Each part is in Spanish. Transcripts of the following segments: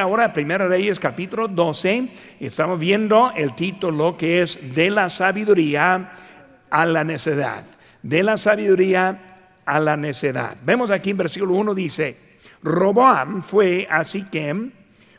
Ahora, Primera Reyes capítulo 12, estamos viendo el título que es de la sabiduría a la necedad. De la sabiduría a la necedad. Vemos aquí en versículo 1 dice, Roboam fue a Siquem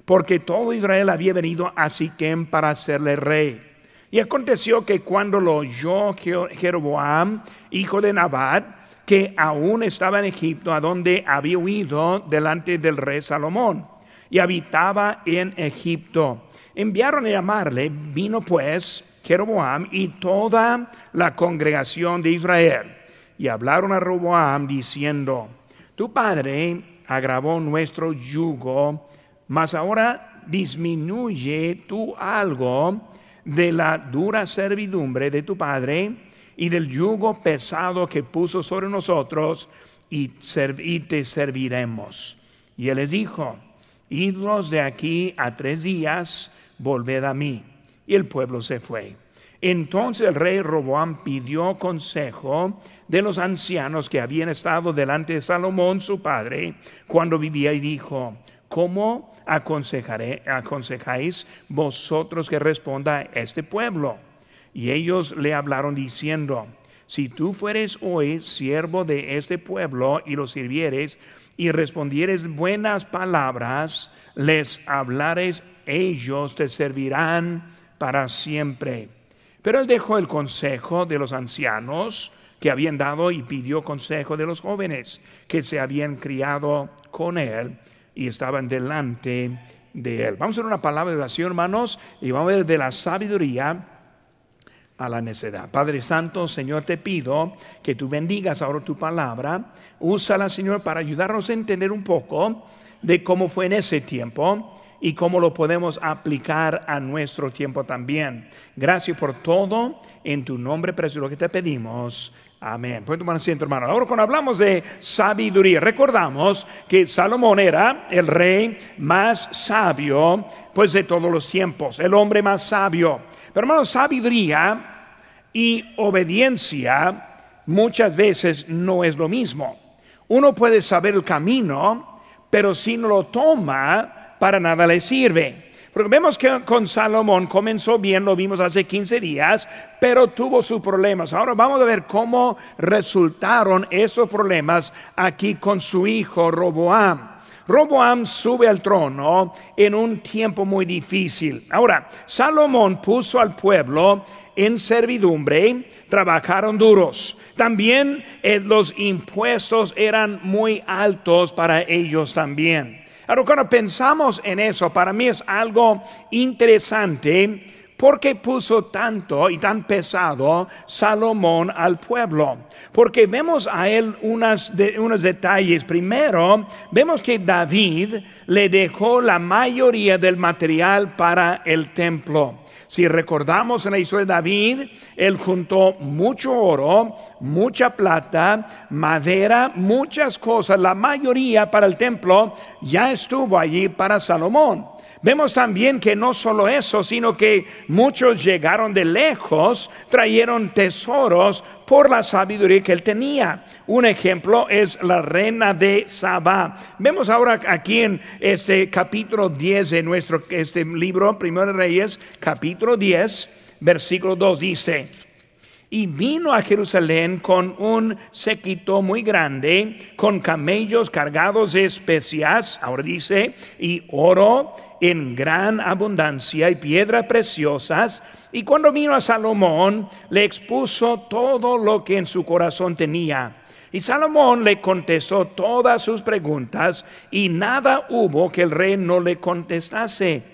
porque todo Israel había venido a Siquem para hacerle rey. Y aconteció que cuando lo oyó Jeroboam, hijo de Nabat, que aún estaba en Egipto, a donde había huido delante del rey Salomón, y habitaba en Egipto. Enviaron a llamarle, vino pues Jeroboam y toda la congregación de Israel, y hablaron a Roboam diciendo, tu padre agravó nuestro yugo, mas ahora disminuye tú algo de la dura servidumbre de tu padre y del yugo pesado que puso sobre nosotros y, te serviremos. Y él les dijo, idlos de aquí a tres días, volved a mí. Y el pueblo se fue. Entonces el rey Roboam pidió consejo de los ancianos que habían estado delante de Salomón, su padre, cuando vivía, y dijo, ¿cómo aconsejaré, aconsejáis vosotros que responda este pueblo? Y ellos le hablaron diciendo, si tú fueres hoy siervo de este pueblo y lo sirvieres y respondieres buenas palabras, les hablares, ellos te servirán para siempre. Pero él dejó el consejo de los ancianos que habían dado y pidió consejo de los jóvenes que se habían criado con él y estaban delante de él. Vamos a hacer una palabra de oración, hermanos, y vamos a ver de la sabiduría a la necedad. Padre Santo, Señor, te pido que tú bendigas ahora tu palabra. Úsala, Señor, para ayudarnos a entender un poco de cómo fue en ese tiempo y cómo lo podemos aplicar a nuestro tiempo también. Gracias por todo. En tu nombre precioso que te pedimos. Amén. Pueden tomar asiento, hermano. Ahora, cuando hablamos de sabiduría, recordamos que Salomón era el rey más sabio, pues de todos los tiempos, el hombre más sabio. Pero, hermano, sabiduría y obediencia muchas veces no es lo mismo. Uno puede saber el camino, pero si no lo toma, para nada le sirve. Porque vemos que con Salomón comenzó bien, lo vimos hace 15 días, pero tuvo sus problemas. Ahora vamos a ver cómo resultaron esos problemas aquí con su hijo Roboam. Roboam sube al trono en un tiempo muy difícil. Ahora, Salomón puso al pueblo en servidumbre, trabajaron duros. También eh, los impuestos eran muy altos para ellos también. Ahora, cuando pensamos en eso, para mí es algo interesante porque puso tanto y tan pesado Salomón al pueblo. Porque vemos a él unos detalles. Primero, vemos que David le dejó la mayoría del material para el templo. Si recordamos en la historia de David, él juntó mucho oro, mucha plata, madera, muchas cosas, la mayoría para el templo ya estuvo allí para Salomón. Vemos también que no solo eso, sino que muchos llegaron de lejos, trajeron tesoros por la sabiduría que él tenía. Un ejemplo es la reina de Saba. Vemos ahora aquí en este capítulo 10 de nuestro este libro, Primero Reyes, capítulo 10, versículo 2 dice, y vino a Jerusalén con un séquito muy grande, con camellos cargados de especias, ahora dice, y oro en gran abundancia y piedras preciosas. Y cuando vino a Salomón, le expuso todo lo que en su corazón tenía. Y Salomón le contestó todas sus preguntas y nada hubo que el rey no le contestase.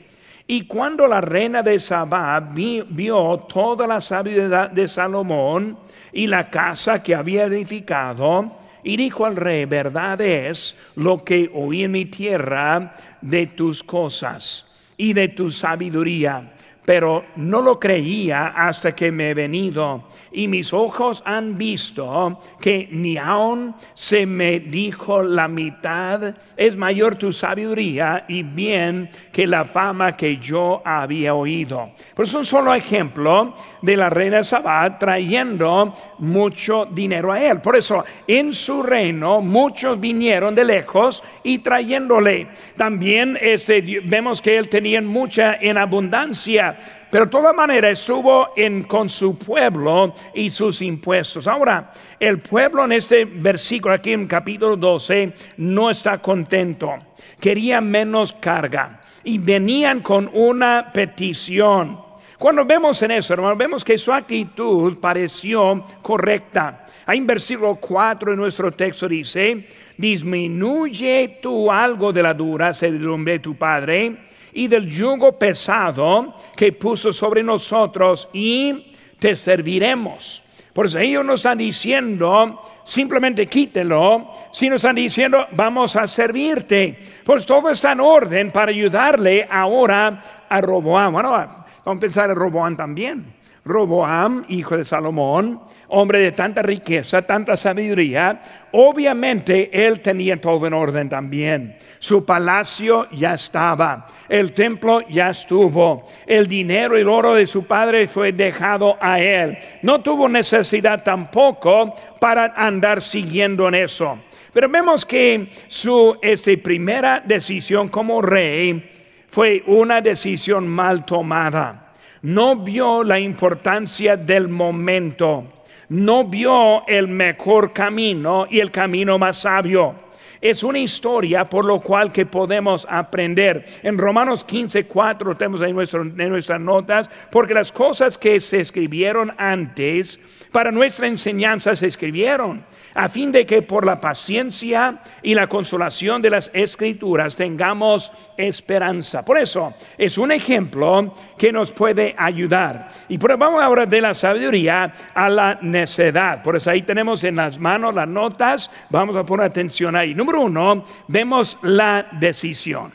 Y cuando la reina de Sabá vio toda la sabiduría de Salomón y la casa que había edificado, y dijo al rey, verdad es lo que oí en mi tierra de tus cosas y de tu sabiduría, pero no lo creía hasta que me he venido y mis ojos han visto que ni aun se me dijo la mitad, es mayor tu sabiduría y bien que la fama que yo había oído. Por eso un solo ejemplo de la reina Sabat trayendo mucho dinero a él. Por eso en su reino muchos vinieron de lejos y trayéndole. También este, vemos que él tenía mucha en abundancia pero de todas maneras estuvo en, con su pueblo y sus impuestos. Ahora, el pueblo en este versículo, aquí en capítulo 12, no está contento. Quería menos carga y venían con una petición. Cuando vemos en eso, hermano, vemos que su actitud pareció correcta. Ahí en versículo 4 de nuestro texto dice, disminuye tú algo de la dura servidumbre de tu padre y del yugo pesado que puso sobre nosotros y te serviremos. Por eso ellos no están diciendo simplemente quítelo, sino están diciendo vamos a servirte. Pues todo está en orden para ayudarle ahora a Roboam. Bueno, vamos a pensar en Roboam también. Roboam, hijo de Salomón, hombre de tanta riqueza, tanta sabiduría, obviamente él tenía todo en orden también. Su palacio ya estaba, el templo ya estuvo, el dinero y el oro de su padre fue dejado a él. No tuvo necesidad tampoco para andar siguiendo en eso. Pero vemos que su este, primera decisión como rey fue una decisión mal tomada no vio la importancia del momento, no vio el mejor camino y el camino más sabio es una historia por lo cual que podemos aprender. En Romanos 15, 4 tenemos ahí en nuestras notas, porque las cosas que se escribieron antes, para nuestra enseñanza se escribieron, a fin de que por la paciencia y la consolación de las escrituras tengamos esperanza. Por eso es un ejemplo que nos puede ayudar. Y por vamos ahora de la sabiduría a la necedad. Por eso ahí tenemos en las manos las notas, vamos a poner atención ahí número uno, vemos la decisión.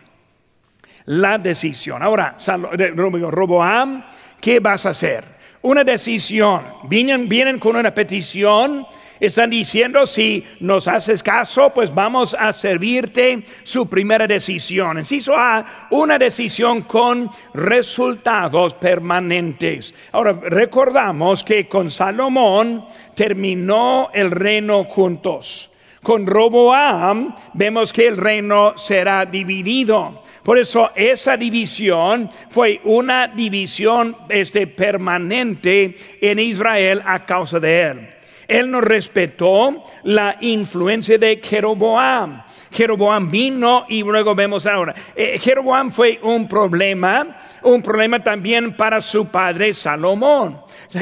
La decisión. Ahora, Roboam, ¿qué vas a hacer? Una decisión. Vienen, vienen con una petición. Están diciendo, si nos haces caso, pues vamos a servirte su primera decisión. Inciso A, una decisión con resultados permanentes. Ahora, recordamos que con Salomón terminó el reino juntos. Con Roboam vemos que el reino será dividido. Por eso esa división fue una división este, permanente en Israel a causa de él. Él no respetó la influencia de Jeroboam. Jeroboam vino y luego vemos ahora. Eh, Jeroboam fue un problema, un problema también para su padre Salomón.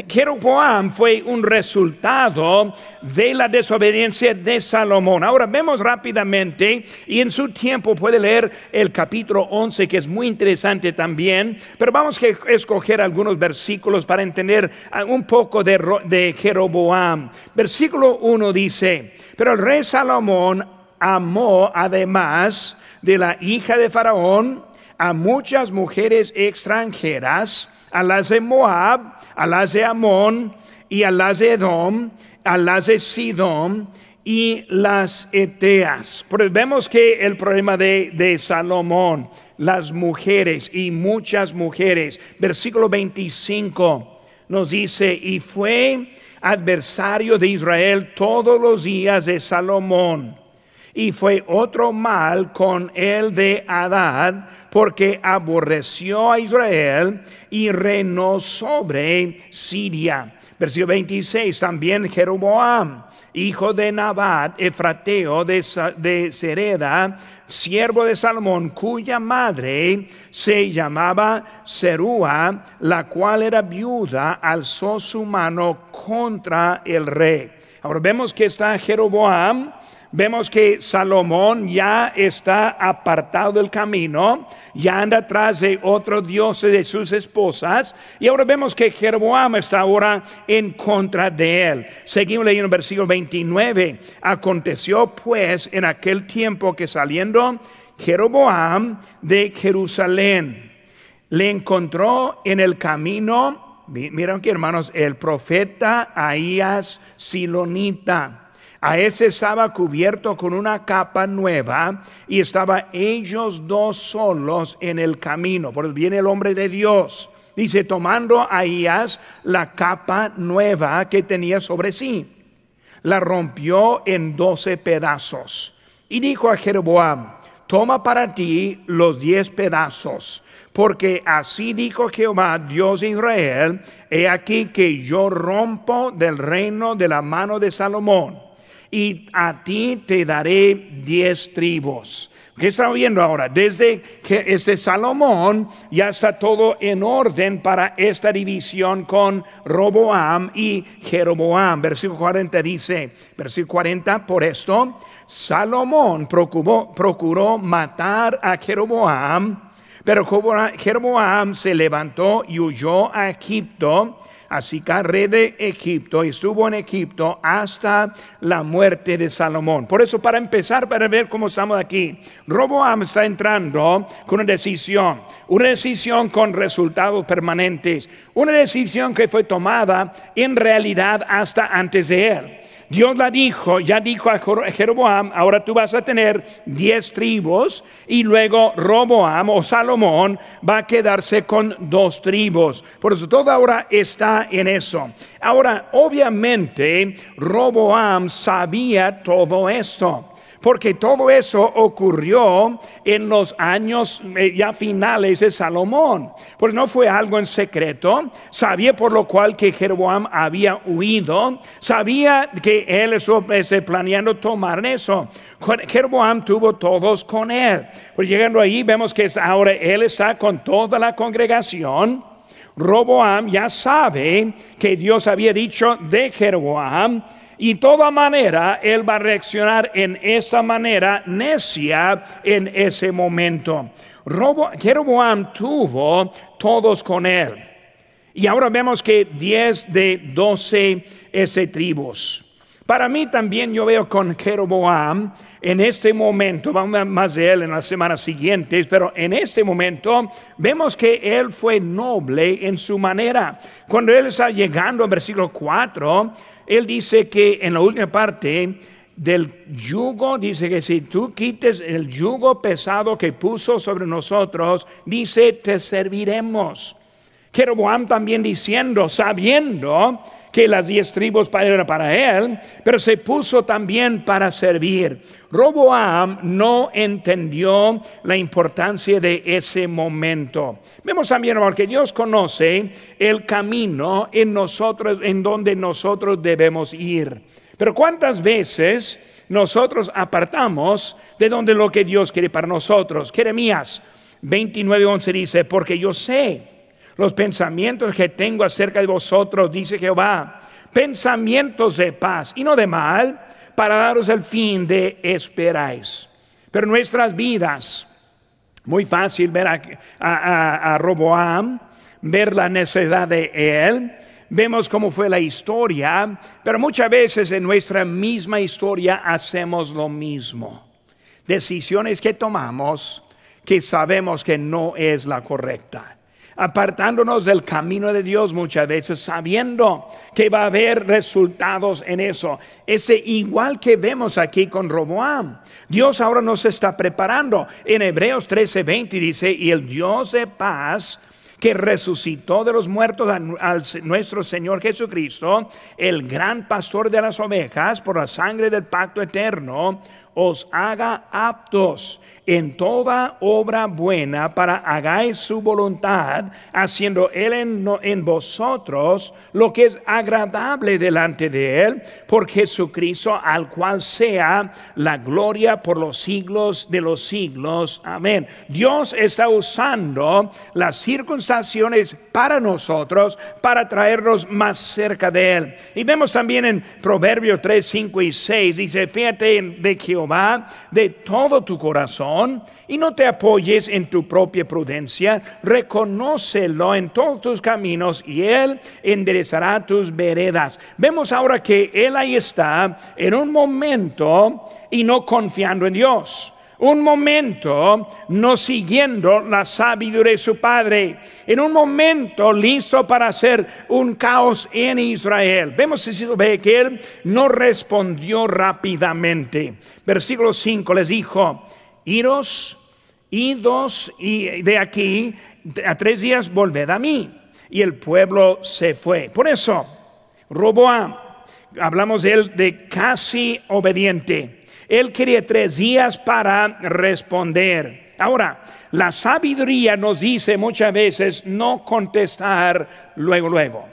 Jeroboam fue un resultado de la desobediencia de Salomón. Ahora vemos rápidamente y en su tiempo puede leer el capítulo 11 que es muy interesante también, pero vamos a escoger algunos versículos para entender un poco de, de Jeroboam. Versículo 1 dice, pero el rey Salomón amó además de la hija de Faraón a muchas mujeres extranjeras, a las de Moab, a las de Amón y a las de Edom, a las de Sidón y las Eteas. Pero vemos que el problema de, de Salomón, las mujeres y muchas mujeres, versículo 25 nos dice, y fue adversario de Israel todos los días de Salomón y fue otro mal con el de Adad, porque aborreció a Israel y reinó sobre Siria. Versículo 26, también Jeroboam, hijo de Nabat, efrateo de, de Sereda, siervo de Salomón, cuya madre se llamaba Serúa, la cual era viuda, alzó su mano contra el rey. Ahora vemos que está Jeroboam, vemos que Salomón ya está apartado del camino, ya anda atrás de otros dioses de sus esposas, y ahora vemos que Jeroboam está ahora en contra de él. Seguimos leyendo el versículo 29. Aconteció pues en aquel tiempo que saliendo Jeroboam de Jerusalén, le encontró en el camino, miren aquí hermanos, el profeta Ahías Silonita. A ese estaba cubierto con una capa nueva y estaba ellos dos solos en el camino. Por viene el hombre de Dios. Dice, tomando Ahías la capa nueva que tenía sobre sí, la rompió en doce pedazos. Y dijo a Jeroboam, toma para ti los diez pedazos porque así dijo Jehová, Dios de Israel, he aquí que yo rompo del reino de la mano de Salomón, y a ti te daré diez tribus. ¿Qué estamos viendo ahora? Desde que este Salomón ya está todo en orden para esta división con Roboam y Jeroboam. Versículo 40 dice, versículo 40, por esto, Salomón procuró, procuró matar a Jeroboam pero Jeroboam se levantó y huyó a Egipto, así que rey de Egipto, y estuvo en Egipto hasta la muerte de Salomón. Por eso, para empezar, para ver cómo estamos aquí, Roboam está entrando con una decisión, una decisión con resultados permanentes, una decisión que fue tomada en realidad hasta antes de él. Dios la dijo, ya dijo a Jeroboam, ahora tú vas a tener diez tribus y luego Roboam o Salomón va a quedarse con dos tribus. Por eso todo ahora está en eso. Ahora, obviamente, Roboam sabía todo esto porque todo eso ocurrió en los años eh, ya finales de Salomón. Pues no fue algo en secreto, sabía por lo cual que Jeroboam había huido, sabía que él estuvo planeando tomar eso. Jeroboam tuvo todos con él. Pues llegando ahí vemos que ahora él está con toda la congregación. Roboam ya sabe que Dios había dicho de Jeroboam y toda manera él va a reaccionar en esa manera necia en ese momento. Jeroboam tuvo todos con él. Y ahora vemos que 10 de 12 ese tribus. Para mí también yo veo con Jeroboam en este momento, vamos a más de él en las semanas siguientes, pero en este momento vemos que él fue noble en su manera. Cuando él está llegando al versículo 4, él dice que en la última parte del yugo, dice que si tú quites el yugo pesado que puso sobre nosotros, dice, te serviremos. Jeroboam también diciendo, sabiendo que las diez tribus eran para él, pero se puso también para servir. Roboam no entendió la importancia de ese momento. Vemos también que Dios conoce el camino en nosotros, en donde nosotros debemos ir. Pero cuántas veces nosotros apartamos de donde lo que Dios quiere para nosotros. Jeremías 29:11 dice, porque yo sé los pensamientos que tengo acerca de vosotros, dice Jehová, pensamientos de paz y no de mal, para daros el fin de esperáis. Pero nuestras vidas, muy fácil ver a, a Roboam, ver la necesidad de él, vemos cómo fue la historia, pero muchas veces en nuestra misma historia hacemos lo mismo. Decisiones que tomamos que sabemos que no es la correcta apartándonos del camino de Dios muchas veces, sabiendo que va a haber resultados en eso. Ese igual que vemos aquí con Roboam. Dios ahora nos está preparando. En Hebreos 13:20 dice, y el Dios de paz que resucitó de los muertos a, nuestro Señor Jesucristo, el gran pastor de las ovejas, por la sangre del pacto eterno, os haga aptos en toda obra buena para hagáis su voluntad, haciendo Él en, vosotros lo que es agradable delante de Él, por Jesucristo, al cual sea la gloria por los siglos de los siglos. Amén. Dios está usando las circunstancias para nosotros, para traernos más cerca de Él. Y vemos también en Proverbios 3, 5 y 6, dice, fíjate de Jehová de todo tu corazón y no te apoyes en tu propia prudencia, reconócelo en todos tus caminos y Él enderezará tus veredas. Vemos ahora que Él ahí está en un momento y no confiando en Dios. Un momento no siguiendo la sabiduría de su padre, en un momento listo para hacer un caos en Israel. Vemos que él no respondió rápidamente. Versículo 5 les dijo, iros, idos y de aquí a tres días volved a mí. Y el pueblo se fue. Por eso, Roboam, hablamos de él de casi obediente él quería tres días para responder. Ahora, la sabiduría nos dice muchas veces no contestar luego, luego.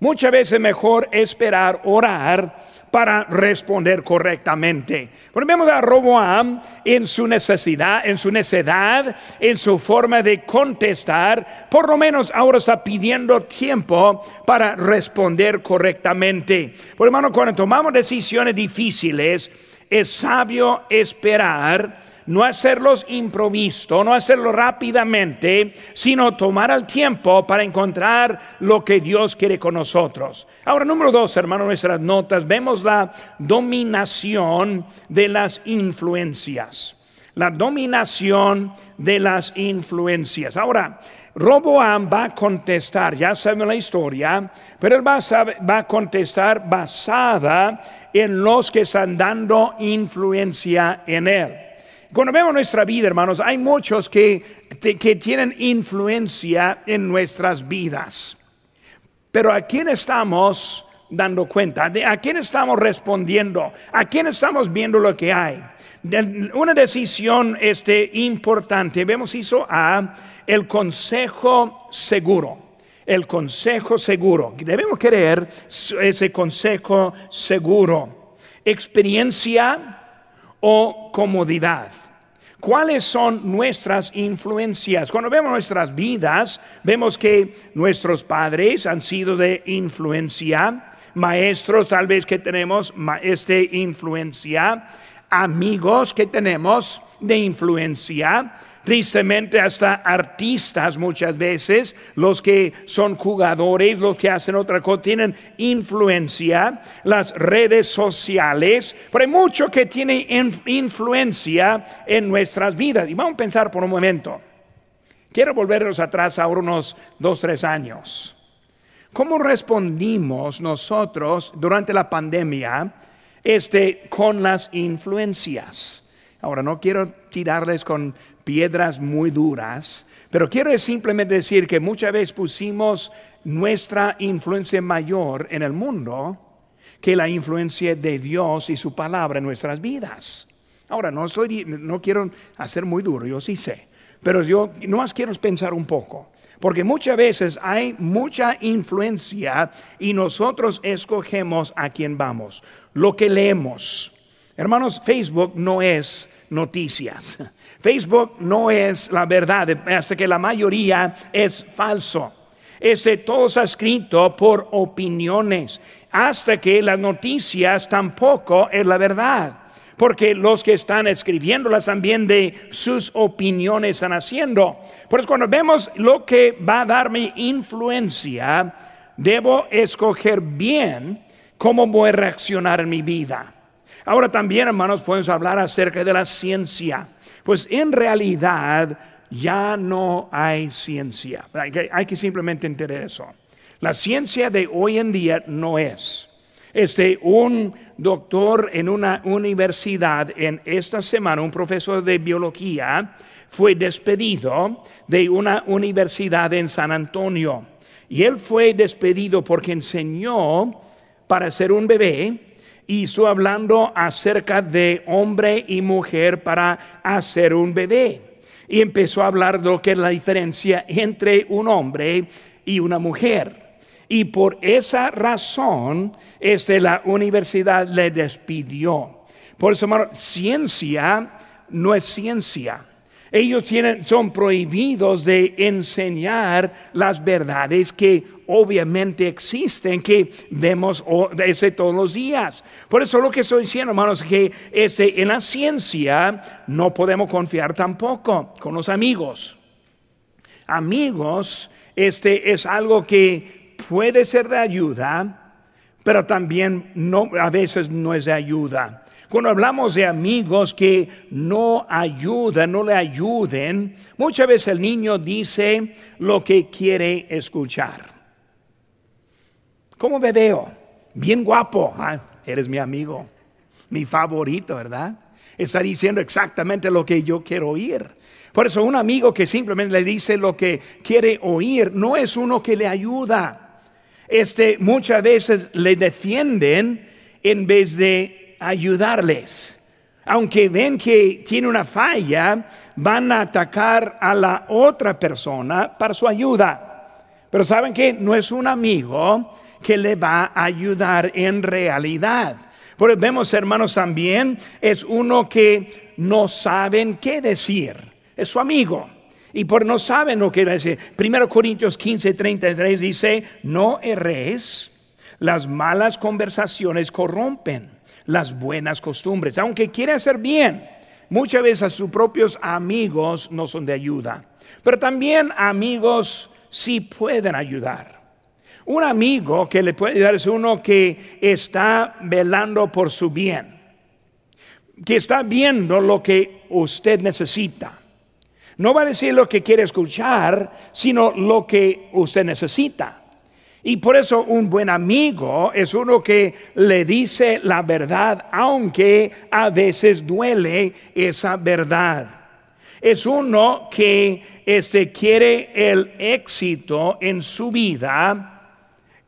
Muchas veces mejor esperar, orar para responder correctamente. Volvemos a Roboam en su necesidad, en su necedad, en su forma de contestar. Por lo menos ahora está pidiendo tiempo para responder correctamente. Por hermano, cuando tomamos decisiones difíciles, es sabio esperar, no hacerlos improvisto, no hacerlo rápidamente, sino tomar el tiempo para encontrar lo que Dios quiere con nosotros. Ahora, número dos, hermano, nuestras notas, vemos la dominación de las influencias. La dominación de las influencias. Ahora, Roboam va a contestar, ya saben la historia, pero él va a, va a contestar basada en los que están dando influencia en él. Cuando vemos nuestra vida, hermanos, hay muchos que, que tienen influencia en nuestras vidas. Pero ¿a quién estamos dando cuenta? ¿A quién estamos respondiendo? ¿A quién estamos viendo lo que hay? Una decisión este, importante, vemos eso a el consejo seguro el consejo seguro. Debemos querer ese consejo seguro. Experiencia o comodidad. ¿Cuáles son nuestras influencias? Cuando vemos nuestras vidas, vemos que nuestros padres han sido de influencia, maestros tal vez que tenemos este influencia, amigos que tenemos de influencia, Tristemente hasta artistas muchas veces, los que son jugadores, los que hacen otra cosa, tienen influencia, las redes sociales, pero hay mucho que tiene influencia en nuestras vidas. Y vamos a pensar por un momento. Quiero volvernos atrás ahora unos dos, tres años. ¿Cómo respondimos nosotros durante la pandemia este, con las influencias? Ahora, no quiero tirarles con piedras muy duras, pero quiero simplemente decir que muchas veces pusimos nuestra influencia mayor en el mundo que la influencia de Dios y su palabra en nuestras vidas. Ahora, no, estoy, no quiero hacer muy duro, yo sí sé, pero yo no más quiero pensar un poco. Porque muchas veces hay mucha influencia y nosotros escogemos a quién vamos, lo que leemos, Hermanos, Facebook no es noticias. Facebook no es la verdad, hasta que la mayoría es falso. Ese todo está escrito por opiniones, hasta que las noticias tampoco es la verdad. Porque los que están escribiéndolas también de sus opiniones están haciendo. Por eso cuando vemos lo que va a darme influencia, debo escoger bien cómo voy a reaccionar en mi vida. Ahora también, hermanos, podemos hablar acerca de la ciencia. Pues en realidad ya no hay ciencia. Hay que, simplemente entender eso. La ciencia de hoy en día no es. Este, un doctor en una universidad en esta semana, un profesor de biología, fue despedido de una universidad en San Antonio. Y él fue despedido porque enseñó para ser un bebé estuvo hablando acerca de hombre y mujer para hacer un bebé. Y empezó a hablar de lo que es la diferencia entre un hombre y una mujer. Y por esa razón, este, la universidad le despidió. Por eso, hermano, ciencia no es ciencia. Ellos tienen, son prohibidos de enseñar las verdades que obviamente existen, que vemos ese todos los días. Por eso lo que estoy diciendo, hermanos, que ese, en la ciencia no podemos confiar tampoco con los amigos. Amigos, este es algo que puede ser de ayuda, pero también no, a veces no es de ayuda. Cuando hablamos de amigos que no ayudan, no le ayuden, muchas veces el niño dice lo que quiere escuchar. ¿Cómo me veo? Bien guapo. Ah, eres mi amigo, mi favorito, ¿verdad? Está diciendo exactamente lo que yo quiero oír. Por eso un amigo que simplemente le dice lo que quiere oír no es uno que le ayuda. Este muchas veces le defienden en vez de ayudarles. Aunque ven que tiene una falla, van a atacar a la otra persona para su ayuda. Pero saben que no es un amigo que le va a ayudar en realidad. Porque vemos, hermanos, también es uno que no saben qué decir. Es su amigo. Y por no saben lo que decir. Primero Corintios 15, 33 dice, no erréis, las malas conversaciones corrompen las buenas costumbres. Aunque quiere hacer bien, muchas veces a sus propios amigos no son de ayuda. Pero también amigos sí pueden ayudar. Un amigo que le puede ayudar es uno que está velando por su bien, que está viendo lo que usted necesita. No va a decir lo que quiere escuchar, sino lo que usted necesita. Y por eso un buen amigo es uno que le dice la verdad, aunque a veces duele esa verdad. Es uno que este, quiere el éxito en su vida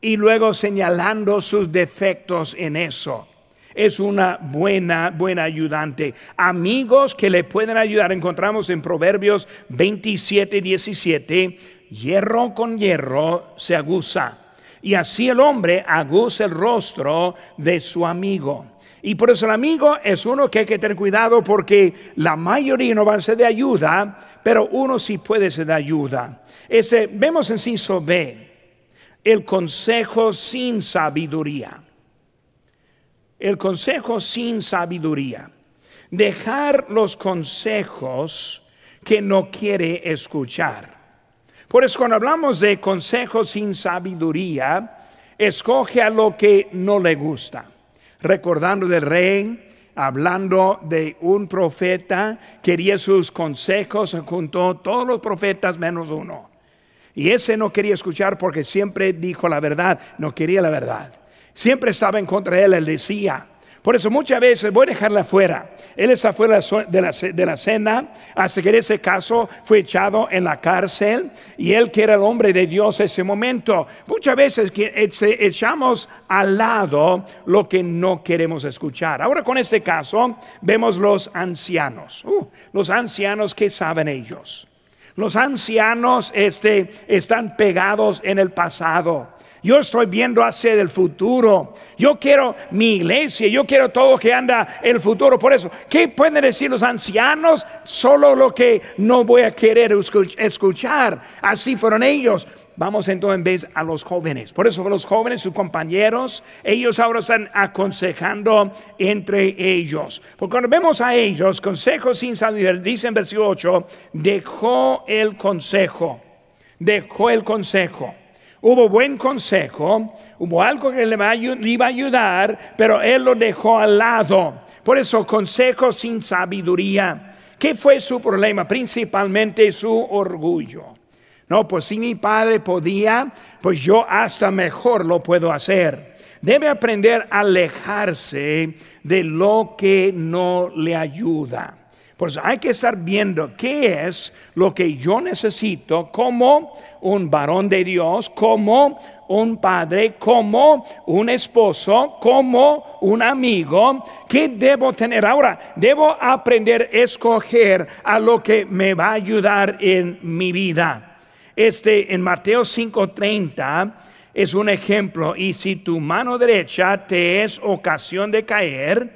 y luego señalando sus defectos en eso. Es una buena, buena ayudante. Amigos que le pueden ayudar, encontramos en Proverbios 27, 17, hierro con hierro se aguza. Y así el hombre aguza el rostro de su amigo. Y por eso el amigo es uno que hay que tener cuidado porque la mayoría no va a ser de ayuda, pero uno sí puede ser de ayuda. Ese, vemos en Ciso B el consejo sin sabiduría. El consejo sin sabiduría. Dejar los consejos que no quiere escuchar. Por eso cuando hablamos de consejos sin sabiduría, escoge a lo que no le gusta. Recordando del rey, hablando de un profeta, quería sus consejos, juntó todos los profetas menos uno. Y ese no quería escuchar porque siempre dijo la verdad, no quería la verdad. Siempre estaba en contra de él, él decía. Por eso muchas veces voy a dejarla fuera. Él está fuera de la, de la cena, hasta que en ese caso fue echado en la cárcel y él que era el hombre de Dios ese momento. Muchas veces echamos al lado lo que no queremos escuchar. Ahora con este caso vemos los ancianos. Uh, los ancianos, ¿qué saben ellos? Los ancianos este, están pegados en el pasado. Yo estoy viendo hacia el futuro. Yo quiero mi iglesia, yo quiero todo que anda el futuro. Por eso, ¿qué pueden decir los ancianos? Solo lo que no voy a querer escuchar. Así fueron ellos. Vamos entonces a los jóvenes. Por eso los jóvenes, sus compañeros, ellos ahora están aconsejando entre ellos. Porque cuando vemos a ellos, consejos sin sabiduría, dice en versículo 8, dejó el consejo, dejó el consejo. Hubo buen consejo, hubo algo que le, iba a ayudar, pero él lo dejó al lado. Por eso, consejo sin sabiduría. ¿Qué fue su problema? Principalmente su orgullo. No, pues si mi padre podía, pues yo hasta mejor lo puedo hacer. Debe aprender a alejarse de lo que no le ayuda. Por eso hay que estar viendo qué es lo que yo necesito como un varón de Dios, como un padre, como un esposo, como un amigo. ¿Qué debo tener ahora? Debo aprender a escoger a lo que me va a ayudar en mi vida. Este en Mateo 5:30 es un ejemplo. Y si tu mano derecha te es ocasión de caer,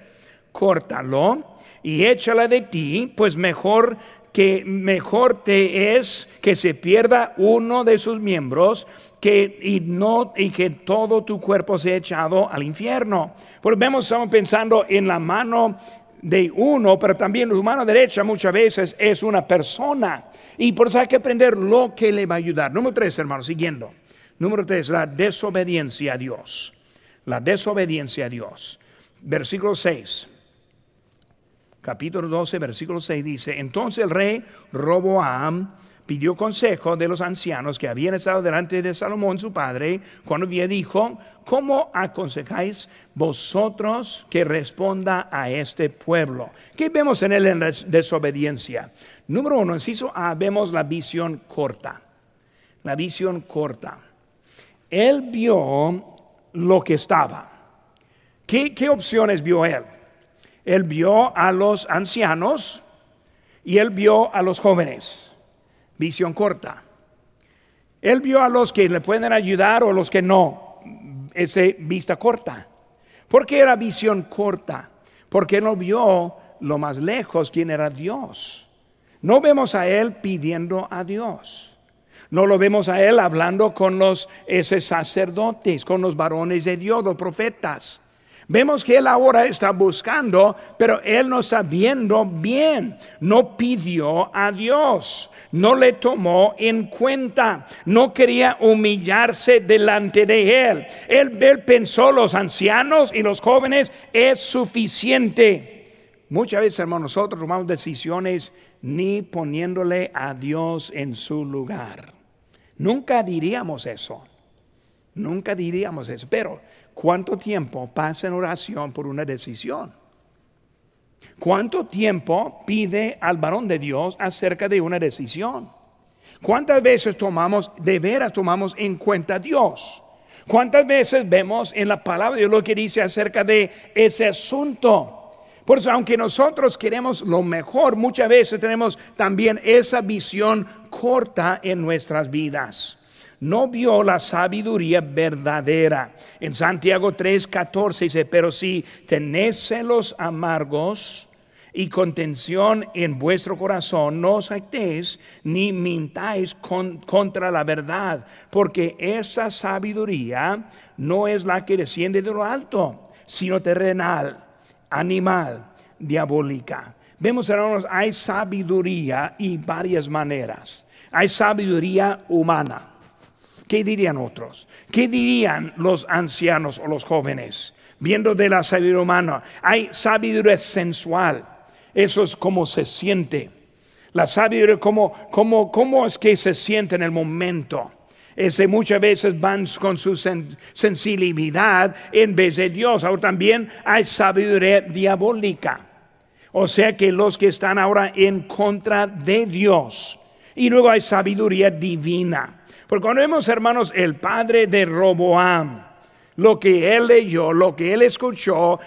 córtalo y échala de ti, pues mejor que mejor te es que se pierda uno de sus miembros que y no y que todo tu cuerpo sea echado al infierno. Porque vemos estamos pensando en la mano de uno, pero también su mano derecha muchas veces es una persona. Y por eso hay que aprender lo que le va a ayudar. Número tres, hermano, siguiendo. Número tres, la desobediencia a Dios. La desobediencia a Dios. Versículo 6. Capítulo 12, versículo 6 dice, entonces el rey Roboam pidió consejo de los ancianos que habían estado delante de Salomón, su padre, cuando había dijo, ¿cómo aconsejáis vosotros que responda a este pueblo? ¿Qué vemos en él en la desobediencia? Número uno, inciso A, vemos la visión corta. La visión corta. Él vio lo que estaba. ¿Qué, qué opciones vio él? Él vio a los ancianos y él vio a los jóvenes visión corta. Él vio a los que le pueden ayudar o los que no, ese vista corta. ¿Por qué era visión corta? Porque no vio lo más lejos quién era Dios. No vemos a él pidiendo a Dios. No lo vemos a él hablando con los sacerdotes, con los varones de Dios, los profetas. Vemos que él ahora está buscando, pero él no está viendo bien. No pidió a Dios, no le tomó en cuenta, no quería humillarse delante de él. Él, pensó los ancianos y los jóvenes es suficiente. Muchas veces, hermanos, nosotros tomamos decisiones ni poniéndole a Dios en su lugar. Nunca diríamos eso. Nunca diríamos eso. Pero ¿Cuánto tiempo pasa en oración por una decisión? ¿Cuánto tiempo pide al varón de Dios acerca de una decisión? ¿Cuántas veces tomamos, de veras tomamos en cuenta a Dios? ¿Cuántas veces vemos en la palabra de Dios lo que dice acerca de ese asunto? Por eso, aunque nosotros queremos lo mejor, muchas veces tenemos también esa visión corta en nuestras vidas no vio la sabiduría verdadera. En Santiago 3:14 dice, pero si tenéis celos amargos y contención en vuestro corazón, no os actéis ni mintáis contra la verdad, porque esa sabiduría no es la que desciende de lo alto, sino terrenal, animal, diabólica. Vemos, hermanos, hay sabiduría y varias maneras. Hay sabiduría humana ¿Qué dirían otros? ¿Qué dirían los ancianos o los jóvenes? Viendo de la sabiduría humana, hay sabiduría sensual. Eso es como se siente. La sabiduría, ¿cómo, cómo, es que se siente en el momento? Ese muchas veces van con su sensibilidad en vez de Dios. Ahora también hay sabiduría diabólica. O sea que los que están ahora en contra de Dios. Y luego hay sabiduría divina. Porque cuando vemos, hermanos, el padre de Roboam, lo que él leyó, lo que él escuchó,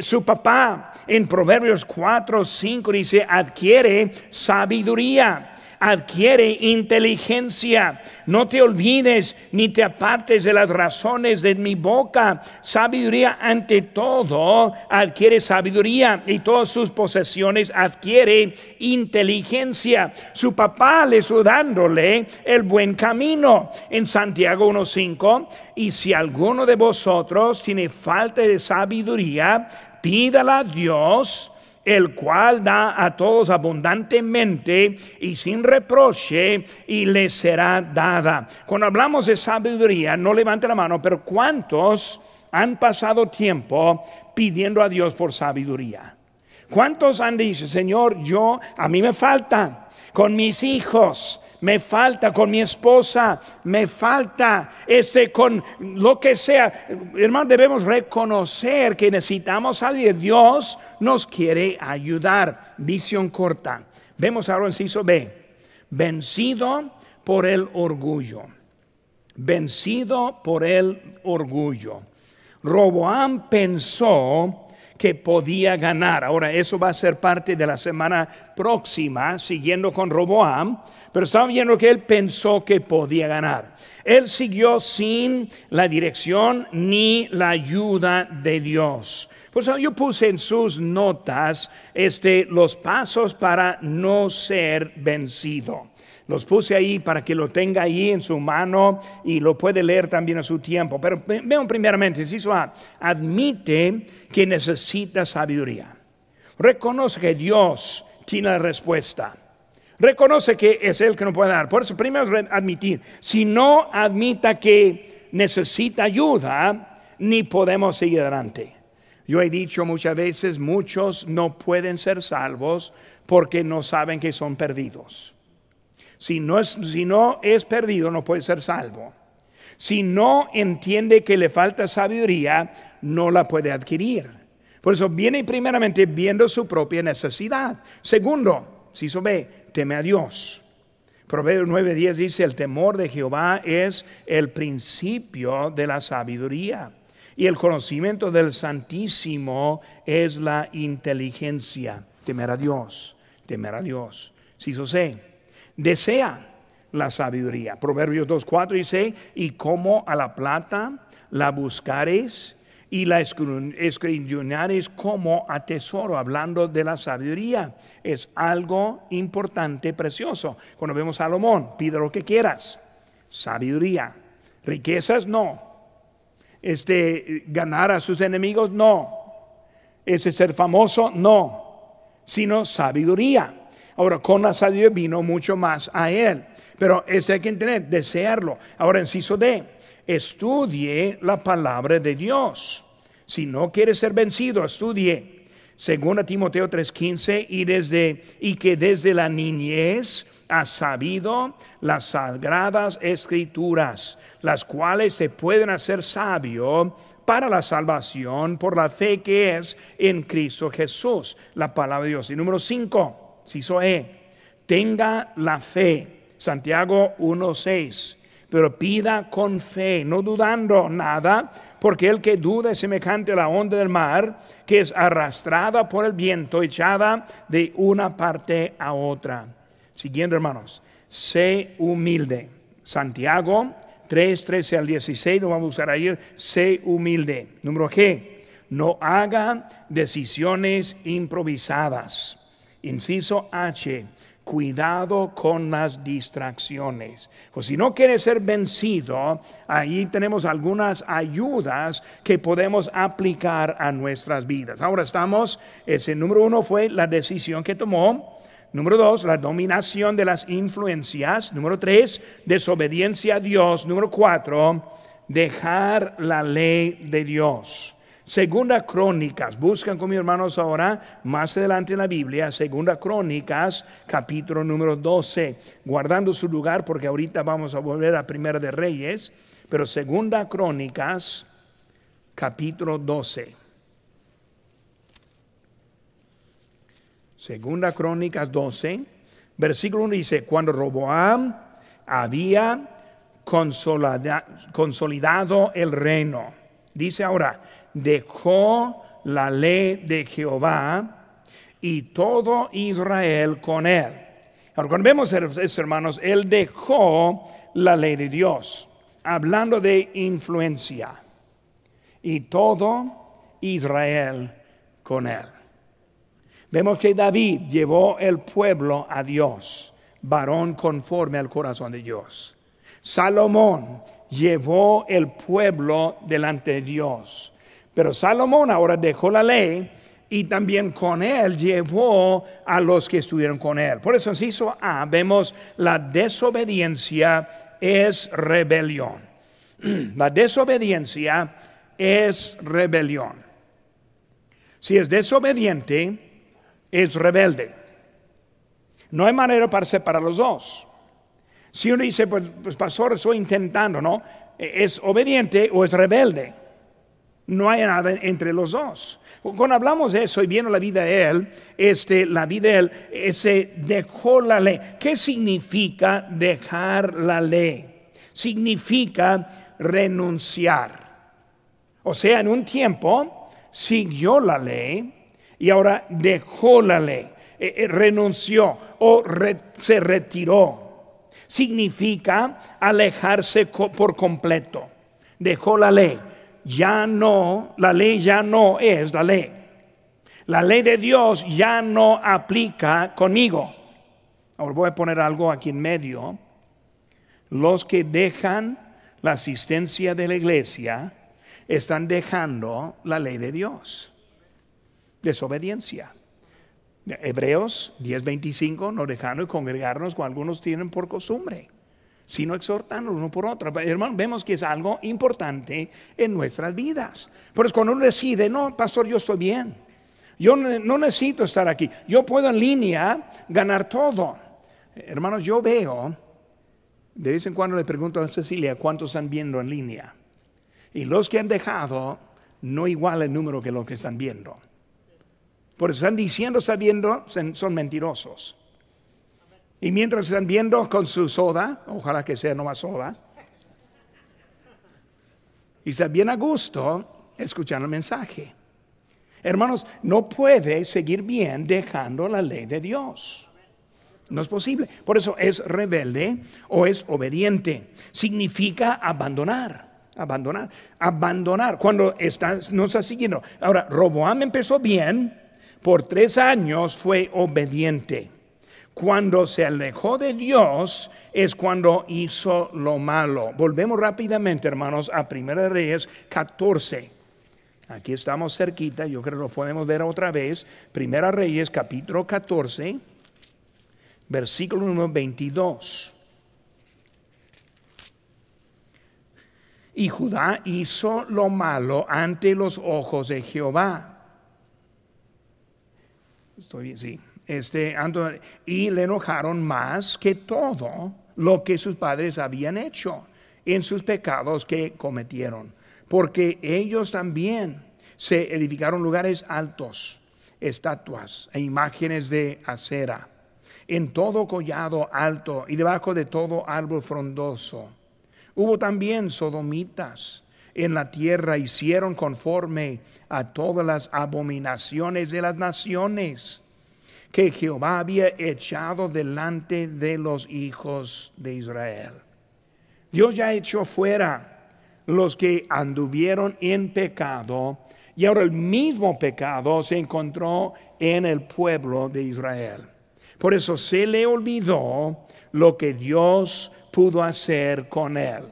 su papá en Proverbios 4, 5 dice, adquiere sabiduría adquiere inteligencia. No te olvides ni te apartes de las razones de mi boca. Sabiduría ante todo adquiere sabiduría y todas sus posesiones adquiere inteligencia. Su papá le dándole el buen camino. En Santiago 1.5, y si alguno de vosotros tiene falta de sabiduría, pídala a Dios el cual da a todos abundantemente y sin reproche y le será dada. Cuando hablamos de sabiduría, no levante la mano, pero ¿cuántos han pasado tiempo pidiendo a Dios por sabiduría? ¿Cuántos han dicho, Señor, yo, a mí me falta con mis hijos? Me falta con mi esposa, me falta este con lo que sea. Hermano, debemos reconocer que necesitamos salir. Dios nos quiere ayudar. Visión corta. Vemos ahora el inciso B. Vencido por el orgullo. Vencido por el orgullo. Roboam pensó que podía ganar. Ahora, eso va a ser parte de la semana próxima, siguiendo con Roboam, pero estaba viendo que él pensó que podía ganar. Él siguió sin la dirección ni la ayuda de Dios. Por eso yo puse en sus notas este, los pasos para no ser vencido. Los puse ahí para que lo tenga ahí en su mano y lo puede leer también a su tiempo. Pero vean primeramente, si admite que necesita sabiduría. Reconoce que Dios tiene la respuesta. Reconoce que es Él que no puede dar. Por eso primero admitir. Si no admita que necesita ayuda, ni podemos seguir adelante. Yo he dicho muchas veces, muchos no pueden ser salvos porque no saben que son perdidos. Si no es, si no es perdido, no puede ser salvo. Si no entiende que le falta sabiduría, no la puede adquirir. Por eso viene primeramente viendo su propia necesidad. Segundo, si ve, teme a Dios. Proverbios 9:10 dice, el temor de Jehová es el principio de la sabiduría. Y el conocimiento del Santísimo es la inteligencia. Temer a Dios, temer a Dios. Si eso sé, desea la sabiduría. Proverbios 2.4 dice, y como a la plata la buscares y la escudriñares como a tesoro, hablando de la sabiduría. Es algo importante, precioso. Cuando vemos a Salomón, pide lo que quieras. Sabiduría. Riquezas, no. Este, ganar a sus enemigos, no. Ese ser famoso, no. Sino sabiduría. Ahora, con la sabiduría vino mucho más a él. Pero ese hay que entender, desearlo. Ahora, inciso D, estudie la palabra de Dios. Si no quiere ser vencido, estudie. Según Timoteo 3:15 y y que desde la niñez ha sabido las sagradas escrituras, las cuales se pueden hacer sabio para la salvación por la fe que es en Cristo Jesús, la palabra de Dios. Y número 5, si soe, tenga la fe. Santiago 1:6 pero pida con fe, no dudando nada, porque el que duda es semejante a la onda del mar, que es arrastrada por el viento, echada de una parte a otra. Siguiendo, hermanos, sé humilde. Santiago 3, 13 al 16, no vamos a usar ahí, sé humilde. Número G, no haga decisiones improvisadas. Inciso H, cuidado con las distracciones. Pues si no quiere ser vencido, ahí tenemos algunas ayudas que podemos aplicar a nuestras vidas. Ahora estamos, ese número uno fue la decisión que tomó. Número dos, la dominación de las influencias. Número tres, desobediencia a Dios. Número cuatro, dejar la ley de Dios. Segunda Crónicas, buscan con mis hermanos ahora, más adelante en la Biblia, Segunda Crónicas, capítulo número 12, guardando su lugar porque ahorita vamos a volver a Primera de Reyes, pero Segunda Crónicas, capítulo 12. Segunda Crónicas 12, versículo 1 dice, cuando Roboam había consolidado el reino, dice ahora, dejó la ley de Jehová y todo Israel con él. Ahora, cuando vemos eso, hermanos, él dejó la ley de Dios, hablando de influencia, y todo Israel con él. Vemos que David llevó el pueblo a Dios, varón conforme al corazón de Dios. Salomón llevó el pueblo delante de Dios pero Salomón ahora dejó la ley y también con él llevó a los que estuvieron con él. Por eso, en hizo A, vemos la desobediencia es rebelión. La desobediencia es rebelión. Si es desobediente, es rebelde. No hay manera para separar los dos. Si uno dice, pues, pues pastor, estoy intentando, ¿no? ¿Es obediente o es rebelde? No hay nada entre los dos. Cuando hablamos de eso y viendo la vida de él, este, la vida de él, ese dejó la ley. ¿Qué significa dejar la ley? Significa renunciar. O sea, en un tiempo siguió la ley y ahora dejó la ley, eh, eh, renunció o se retiró. Significa alejarse por completo. Dejó la ley ya no, la ley ya no es la ley. La ley de Dios ya no aplica conmigo. Ahora voy a poner algo aquí en medio. Los que dejan la asistencia de la iglesia están dejando la ley de Dios. Desobediencia. Hebreos 10:25 nos dejaron congregarnos como algunos tienen por costumbre. Sino exhortando uno por otro. Hermano, vemos que es algo importante en nuestras vidas. Por eso cuando uno decide, no, pastor, yo estoy bien. Yo no necesito estar aquí. Yo puedo en línea ganar todo. Hermanos, yo veo, de vez en cuando le pregunto a Cecilia cuántos están viendo en línea. Y los que han dejado, no igual el número que los que están viendo. Por eso están diciendo, sabiendo, son mentirosos. Y mientras están viendo con su soda, ojalá que sea no más soda, y están bien a gusto escuchando el mensaje. Hermanos, no puede seguir bien dejando la ley de Dios. No es posible. Por eso es rebelde o es obediente. Significa abandonar. Abandonar. Abandonar. Cuando estás, no está siguiendo. Ahora, Roboam empezó bien. Por tres años fue obediente. Cuando se alejó de Dios es cuando hizo lo malo. Volvemos rápidamente, hermanos, a 1 Reyes 14. Aquí estamos cerquita, yo creo que lo podemos ver otra vez. Primera Reyes, capítulo 14, versículo número 22. Y Judá hizo lo malo ante los ojos de Jehová. Estoy bien, sí. Este, y le enojaron más que todo lo que sus padres habían hecho en sus pecados que cometieron porque ellos también se edificaron lugares altos, estatuas e imágenes de acera, en todo collado alto y debajo de todo árbol frondoso. Hubo también sodomitas en la tierra, hicieron conforme a todas las abominaciones de las naciones que Jehová había echado delante de los hijos de Israel. Dios ya echó fuera los que anduvieron en pecado y ahora el mismo pecado se encontró en el pueblo de Israel. Por eso se le olvidó lo que Dios pudo hacer con él.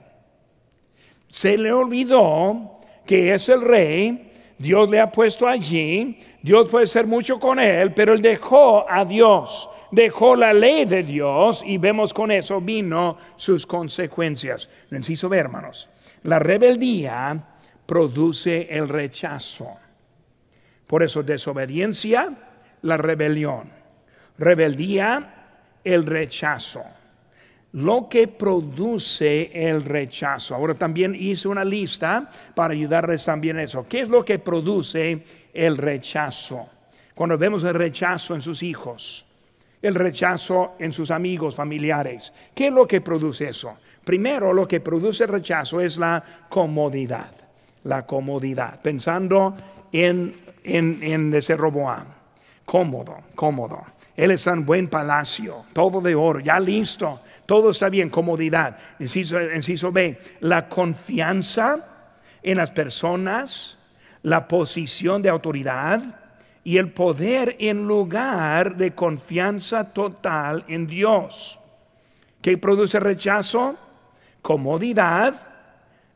Se le olvidó que es el rey, Dios le ha puesto allí, Dios puede hacer mucho con él, pero él dejó a Dios, dejó la ley de Dios y vemos con eso vino sus consecuencias. Necesito ver, hermanos. La rebeldía produce el rechazo. Por eso desobediencia, la rebelión. Rebeldía, el rechazo. Lo que produce el rechazo. Ahora también hice una lista para ayudarles también eso. ¿Qué es lo que produce el rechazo? Cuando vemos el rechazo en sus hijos, el rechazo en sus amigos, familiares. ¿Qué es lo que produce eso? Primero, lo que produce rechazo es la comodidad. La comodidad. Pensando en, en, ese Roboam. Cómodo, cómodo. Él está en buen palacio, todo de oro, ya listo, todo está bien, comodidad. Inciso, inciso B, la confianza en las personas, la posición de autoridad y el poder en lugar de confianza total en Dios. ¿Qué produce rechazo? comodidad,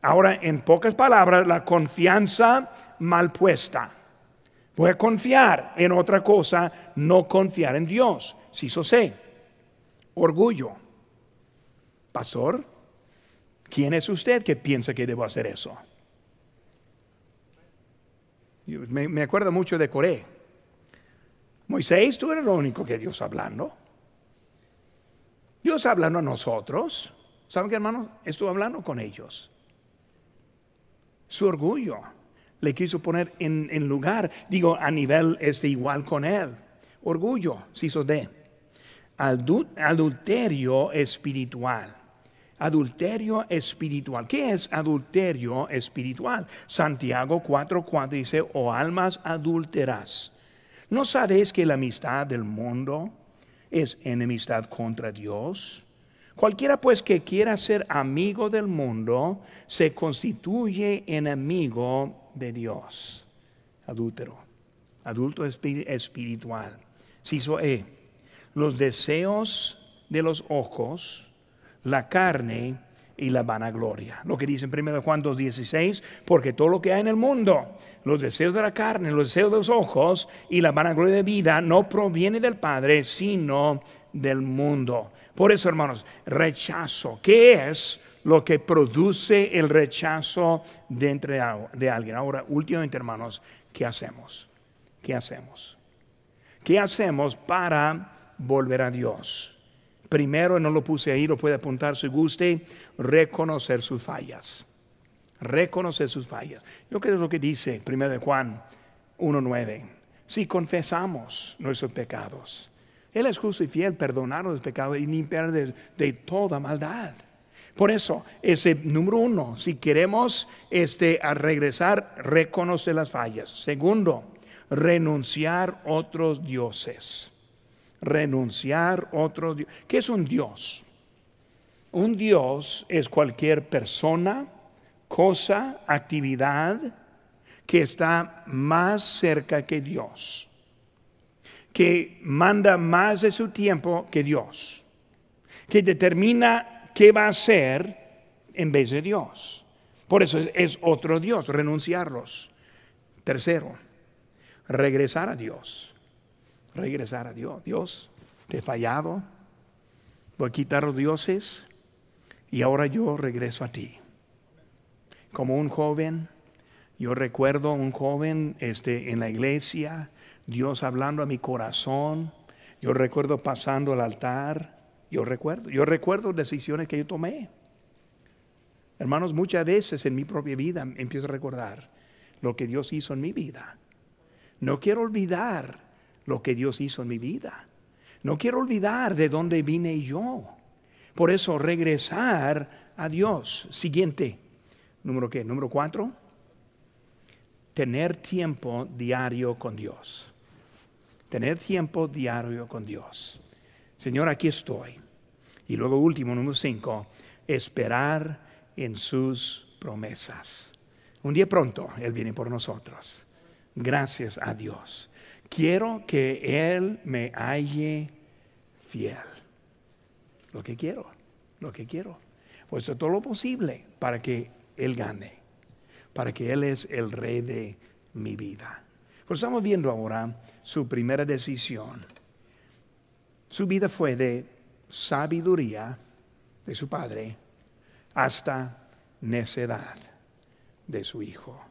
ahora en pocas palabras, la confianza mal puesta. Voy a confiar en otra cosa, no confiar en Dios. Si eso sé. Orgullo. Pastor, ¿quién es usted que piensa que debo hacer eso? Me, me acuerdo mucho de Coré. Moisés, tú eres lo único que Dios hablando. Dios hablando a nosotros. ¿Saben qué, hermano? Estuve hablando con ellos. Su orgullo le quiso poner en, lugar, digo, a nivel este, igual con él. Orgullo, si hizo de. adulterio espiritual. Adulterio espiritual. ¿Qué es adulterio espiritual? Santiago 4:4 dice, o almas adúlteras. ¿No sabéis que la amistad del mundo es enemistad contra Dios? Cualquiera pues que quiera ser amigo del mundo se constituye enemigo de Dios. Adúltero, adulto espiritual. Ciso E. Los deseos de los ojos, la carne y la vanagloria. Lo que dice en 1 Juan 2.16, porque todo lo que hay en el mundo, los deseos de la carne, los deseos de los ojos y la vanagloria de vida no proviene del Padre, sino del mundo. Por eso, hermanos, rechazo. ¿Qué es lo que produce el rechazo de, entre, de alguien? Ahora, últimamente, hermanos, ¿qué hacemos? ¿Qué hacemos? ¿Qué hacemos para volver a Dios? Primero, no lo puse ahí, lo puede apuntar si guste, reconocer sus fallas. Reconocer sus fallas. Yo creo que es lo que dice 1 Juan 1.9. Si confesamos nuestros pecados, Él es justo y fiel, perdonar los pecados y limpiar de, toda maldad. Por eso, ese número uno, si queremos este, a regresar, reconocer las fallas. Segundo, renunciar otros dioses. Renunciar otros dioses. ¿Qué es un dios? Un dios es cualquier persona, cosa, actividad que está más cerca que Dios, que manda más de su tiempo que Dios, que determina qué va a hacer en vez de Dios. Por eso es, otro Dios, renunciarlos. Tercero, regresar a Dios. Regresar a Dios. Dios, te he fallado. Voy a quitar los dioses y ahora yo regreso a ti como un joven. Yo recuerdo un joven este, en la iglesia, Dios hablando a mi corazón. Yo recuerdo pasando al altar. Yo recuerdo, yo recuerdo decisiones que yo tomé. Hermanos, muchas veces en mi propia vida empiezo a recordar lo que Dios hizo en mi vida. No quiero olvidar lo que Dios hizo en mi vida. No quiero olvidar de dónde vine yo. Por eso regresar a Dios. Siguiente. Número qué? Número cuatro. Tener tiempo diario con Dios. Tener tiempo diario con Dios. Señor, aquí estoy. Y luego último, número cinco, esperar en sus promesas. Un día pronto Él viene por nosotros. Gracias a Dios. Quiero que Él me halle fiel. Lo que quiero, lo que quiero. Pues todo lo posible para que él gane, para que Él es el rey de mi vida. Pues estamos viendo ahora su primera decisión. Su vida fue de sabiduría de su padre hasta necedad de su hijo.